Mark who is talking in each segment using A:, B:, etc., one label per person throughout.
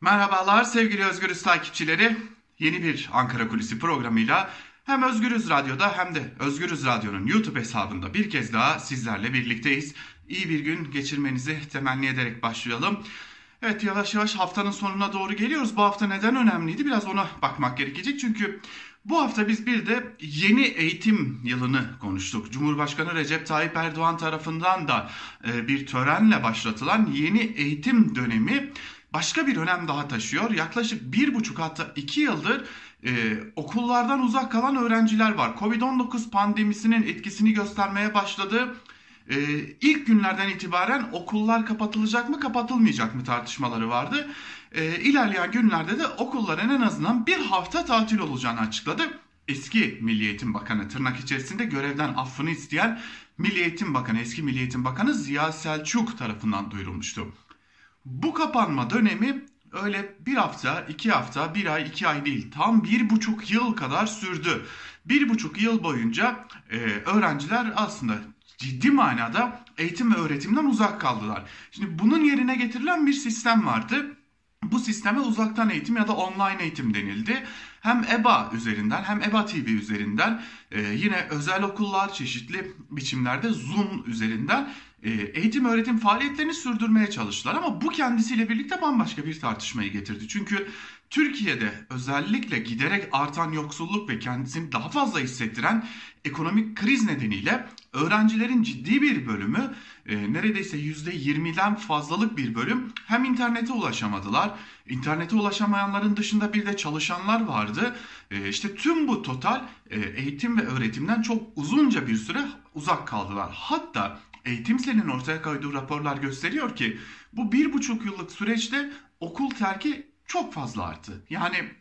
A: Merhabalar sevgili Özgürüz takipçileri. Yeni bir Ankara Kulisi programıyla hem Özgürüz Radyo'da hem de Özgürüz Radyo'nun YouTube hesabında bir kez daha sizlerle birlikteyiz. İyi bir gün geçirmenizi temenni ederek başlayalım. Evet yavaş yavaş haftanın sonuna doğru geliyoruz. Bu hafta neden önemliydi? Biraz ona bakmak gerekecek. Çünkü bu hafta biz bir de yeni eğitim yılını konuştuk. Cumhurbaşkanı Recep Tayyip Erdoğan tarafından da e, bir törenle başlatılan yeni eğitim dönemi başka bir önem daha taşıyor. Yaklaşık bir buçuk hatta iki yıldır e, okullardan uzak kalan öğrenciler var. Covid-19 pandemisinin etkisini göstermeye başladı. E, ilk günlerden itibaren okullar kapatılacak mı kapatılmayacak mı tartışmaları vardı. E, ilerleyen günlerde de okulların en azından bir hafta tatil olacağını açıkladı. Eski Milli Eğitim Bakanı tırnak içerisinde görevden affını isteyen Milli Eğitim Bakanı, eski Milli Eğitim Bakanı Ziya Selçuk tarafından duyurulmuştu. Bu kapanma dönemi öyle bir hafta, iki hafta, bir ay, iki ay değil tam bir buçuk yıl kadar sürdü. Bir buçuk yıl boyunca e, öğrenciler aslında ciddi manada eğitim ve öğretimden uzak kaldılar. Şimdi bunun yerine getirilen bir sistem vardı. Bu sisteme uzaktan eğitim ya da online eğitim denildi. Hem EBA üzerinden hem EBA TV üzerinden e, yine özel okullar çeşitli biçimlerde Zoom üzerinden e, eğitim öğretim faaliyetlerini sürdürmeye çalıştılar. Ama bu kendisiyle birlikte bambaşka bir tartışmayı getirdi. Çünkü Türkiye'de özellikle giderek artan yoksulluk ve kendisini daha fazla hissettiren ekonomik kriz nedeniyle öğrencilerin ciddi bir bölümü e, neredeyse %20'den fazlalık bir bölüm hem internete ulaşamadılar. İnternete ulaşamayanların dışında bir de çalışanlar vardı. E, işte tüm bu total e, eğitim ve öğretimden çok uzunca bir süre uzak kaldılar. Hatta Eğitim Sen'in ortaya koyduğu raporlar gösteriyor ki bu bir buçuk yıllık süreçte okul terki çok fazla arttı. Yani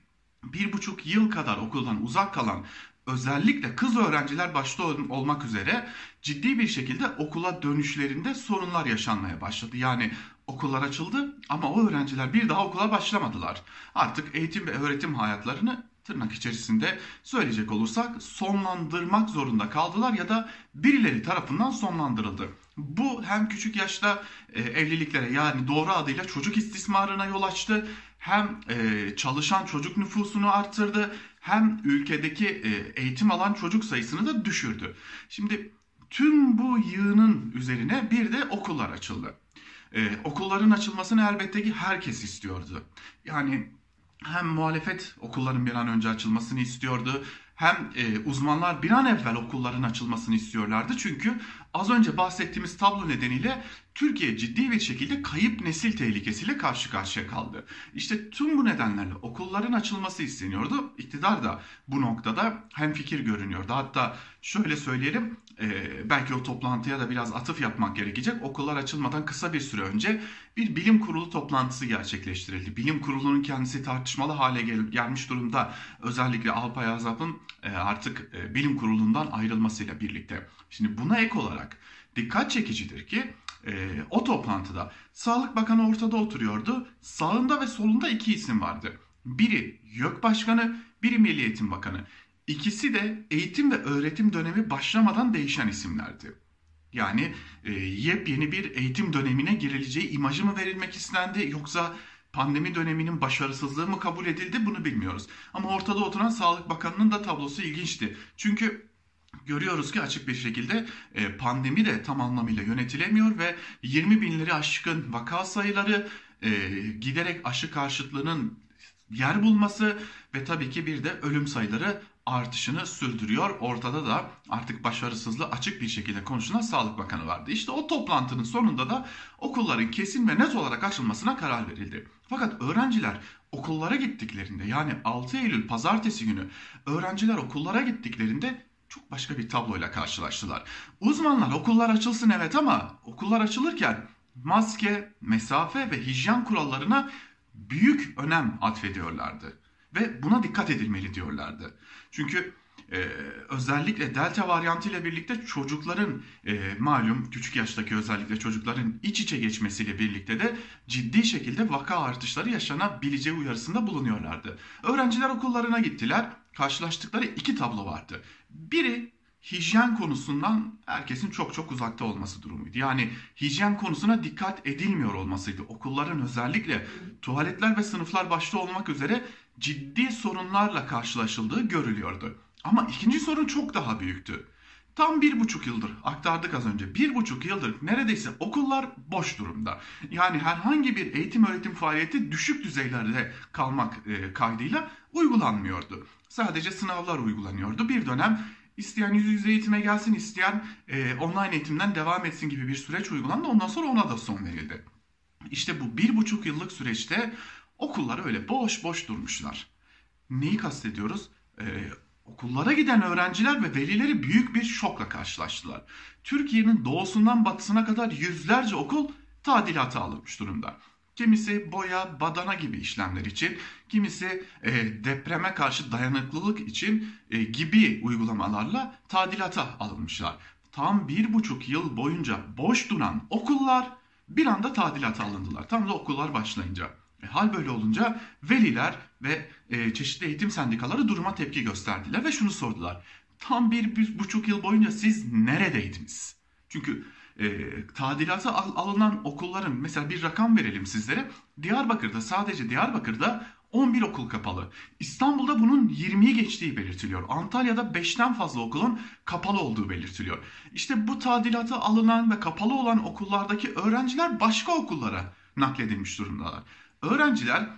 A: bir buçuk yıl kadar okuldan uzak kalan özellikle kız öğrenciler başta olmak üzere ciddi bir şekilde okula dönüşlerinde sorunlar yaşanmaya başladı. Yani okullar açıldı ama o öğrenciler bir daha okula başlamadılar. Artık eğitim ve öğretim hayatlarını tırnak içerisinde söyleyecek olursak sonlandırmak zorunda kaldılar ya da birileri tarafından sonlandırıldı. Bu hem küçük yaşta e, evliliklere yani doğru adıyla çocuk istismarına yol açtı. Hem e, çalışan çocuk nüfusunu arttırdı hem ülkedeki e, eğitim alan çocuk sayısını da düşürdü. Şimdi tüm bu yığının üzerine bir de okullar açıldı. Ee, okulların açılmasını elbette ki herkes istiyordu. Yani hem muhalefet okulların bir an önce açılmasını istiyordu hem e, uzmanlar bir an evvel okulların açılmasını istiyorlardı. Çünkü az önce bahsettiğimiz tablo nedeniyle Türkiye ciddi bir şekilde kayıp nesil tehlikesiyle karşı karşıya kaldı. İşte tüm bu nedenlerle okulların açılması isteniyordu. İktidar da bu noktada hem fikir görünüyordu. Hatta şöyle söyleyelim e, belki o toplantıya da biraz atıf yapmak gerekecek. Okullar açılmadan kısa bir süre önce bir bilim kurulu toplantısı gerçekleştirildi. Bilim kurulunun kendisi tartışmalı hale gel gelmiş durumda. Özellikle Alpay Azap'ın e, artık e, bilim kurulundan ayrılmasıyla birlikte. Şimdi buna ek olarak dikkat çekicidir ki e, o toplantıda Sağlık Bakanı ortada oturuyordu. Sağında ve solunda iki isim vardı. Biri YÖK Başkanı, biri Milli Eğitim Bakanı. İkisi de eğitim ve öğretim dönemi başlamadan değişen isimlerdi. Yani e, yepyeni bir eğitim dönemine girileceği imajı mı verilmek istendi yoksa pandemi döneminin başarısızlığı mı kabul edildi bunu bilmiyoruz. Ama ortada oturan Sağlık Bakanı'nın da tablosu ilginçti. Çünkü görüyoruz ki açık bir şekilde e, pandemi de tam anlamıyla yönetilemiyor ve 20 binleri aşkın vaka sayıları e, giderek aşı karşıtlığının yer bulması ve tabii ki bir de ölüm sayıları artışını sürdürüyor. Ortada da artık başarısızlığı açık bir şekilde konuşulan Sağlık Bakanı vardı. İşte o toplantının sonunda da okulların kesin ve net olarak açılmasına karar verildi. Fakat öğrenciler okullara gittiklerinde yani 6 Eylül pazartesi günü öğrenciler okullara gittiklerinde çok başka bir tabloyla karşılaştılar. Uzmanlar okullar açılsın evet ama okullar açılırken maske, mesafe ve hijyen kurallarına büyük önem atfediyorlardı. Ve buna dikkat edilmeli diyorlardı. Çünkü ee, özellikle delta varyantı ile birlikte çocukların e, malum küçük yaştaki özellikle çocukların iç içe geçmesiyle birlikte de ciddi şekilde vaka artışları yaşanabileceği uyarısında bulunuyorlardı. Öğrenciler okullarına gittiler. Karşılaştıkları iki tablo vardı. Biri hijyen konusundan herkesin çok çok uzakta olması durumuydu. Yani hijyen konusuna dikkat edilmiyor olmasıydı. Okulların özellikle tuvaletler ve sınıflar başta olmak üzere ciddi sorunlarla karşılaşıldığı görülüyordu. Ama ikinci sorun çok daha büyüktü. Tam bir buçuk yıldır aktardık az önce. Bir buçuk yıldır neredeyse okullar boş durumda. Yani herhangi bir eğitim öğretim faaliyeti düşük düzeylerde kalmak e, kaydıyla uygulanmıyordu. Sadece sınavlar uygulanıyordu. Bir dönem isteyen yüz yüze eğitime gelsin, isteyen e, online eğitimden devam etsin gibi bir süreç uygulandı. Ondan sonra ona da son verildi. İşte bu bir buçuk yıllık süreçte okullar öyle boş boş durmuşlar. Neyi kastediyoruz? Ee, okullara giden öğrenciler ve velileri büyük bir şokla karşılaştılar. Türkiye'nin doğusundan batısına kadar yüzlerce okul tadilata alınmış durumda. Kimisi boya, badana gibi işlemler için, kimisi e, depreme karşı dayanıklılık için e, gibi uygulamalarla tadilata alınmışlar. Tam bir buçuk yıl boyunca boş duran okullar bir anda tadilata alındılar. Tam da okullar başlayınca. E, hal böyle olunca veliler ve e, çeşitli eğitim sendikaları duruma tepki gösterdiler ve şunu sordular. Tam bir, buçuk yıl boyunca siz neredeydiniz? Çünkü e, tadilata al, alınan okulların mesela bir rakam verelim sizlere. Diyarbakır'da sadece Diyarbakır'da 11 okul kapalı. İstanbul'da bunun 20'yi geçtiği belirtiliyor. Antalya'da 5'ten fazla okulun kapalı olduğu belirtiliyor. İşte bu tadilata alınan ve kapalı olan okullardaki öğrenciler başka okullara nakledilmiş durumdalar. Öğrenciler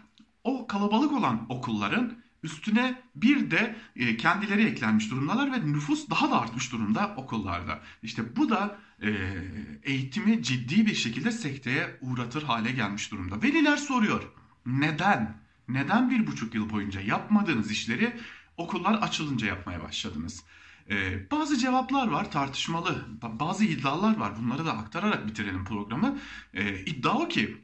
A: o kalabalık olan okulların üstüne bir de e, kendileri eklenmiş durumdalar ve nüfus daha da artmış durumda okullarda. İşte bu da e, eğitimi ciddi bir şekilde sekteye uğratır hale gelmiş durumda. Veliler soruyor neden? Neden bir buçuk yıl boyunca yapmadığınız işleri okullar açılınca yapmaya başladınız? Ee, bazı cevaplar var tartışmalı, bazı iddialar var. Bunları da aktararak bitirelim programı. Ee, iddia o ki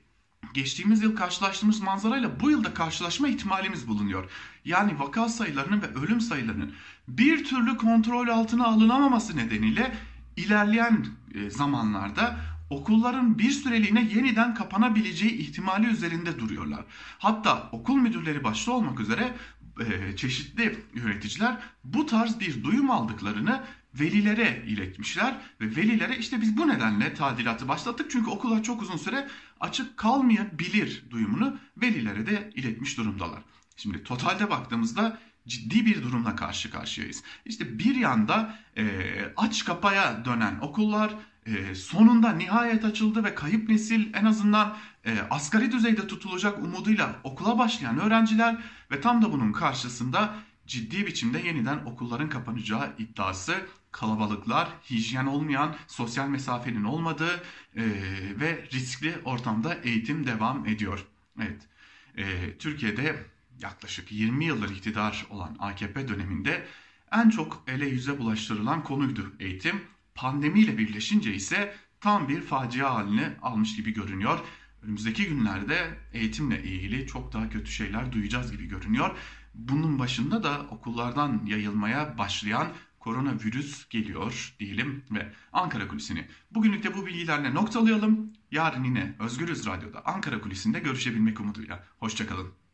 A: geçtiğimiz yıl karşılaştığımız manzarayla bu yılda karşılaşma ihtimalimiz bulunuyor. Yani vaka sayılarının ve ölüm sayılarının bir türlü kontrol altına alınamaması nedeniyle ilerleyen e, zamanlarda okulların bir süreliğine yeniden kapanabileceği ihtimali üzerinde duruyorlar. Hatta okul müdürleri başta olmak üzere e, çeşitli yöneticiler bu tarz bir duyum aldıklarını velilere iletmişler ve velilere işte biz bu nedenle tadilatı başlattık çünkü okullar çok uzun süre açık kalmayabilir duyumunu velilere de iletmiş durumdalar. Şimdi totalde baktığımızda ciddi bir durumla karşı karşıyayız. İşte bir yanda e, aç kapaya dönen okullar e, sonunda nihayet açıldı ve kayıp nesil en azından e, asgari düzeyde tutulacak umuduyla okula başlayan öğrenciler ve tam da bunun karşısında ciddi biçimde yeniden okulların kapanacağı iddiası kalabalıklar, hijyen olmayan, sosyal mesafenin olmadığı e, ve riskli ortamda eğitim devam ediyor. Evet, e, Türkiye'de yaklaşık 20 yıldır iktidar olan AKP döneminde en çok ele yüze bulaştırılan konuydu eğitim. Pandemiyle birleşince ise tam bir facia halini almış gibi görünüyor. Önümüzdeki günlerde eğitimle ilgili çok daha kötü şeyler duyacağız gibi görünüyor. Bunun başında da okullardan yayılmaya başlayan koronavirüs geliyor diyelim ve Ankara Kulisi'ni bugünlük de bu bilgilerle noktalayalım. Yarın yine Özgürüz Radyo'da Ankara Kulisi'nde görüşebilmek umuduyla. Hoşçakalın.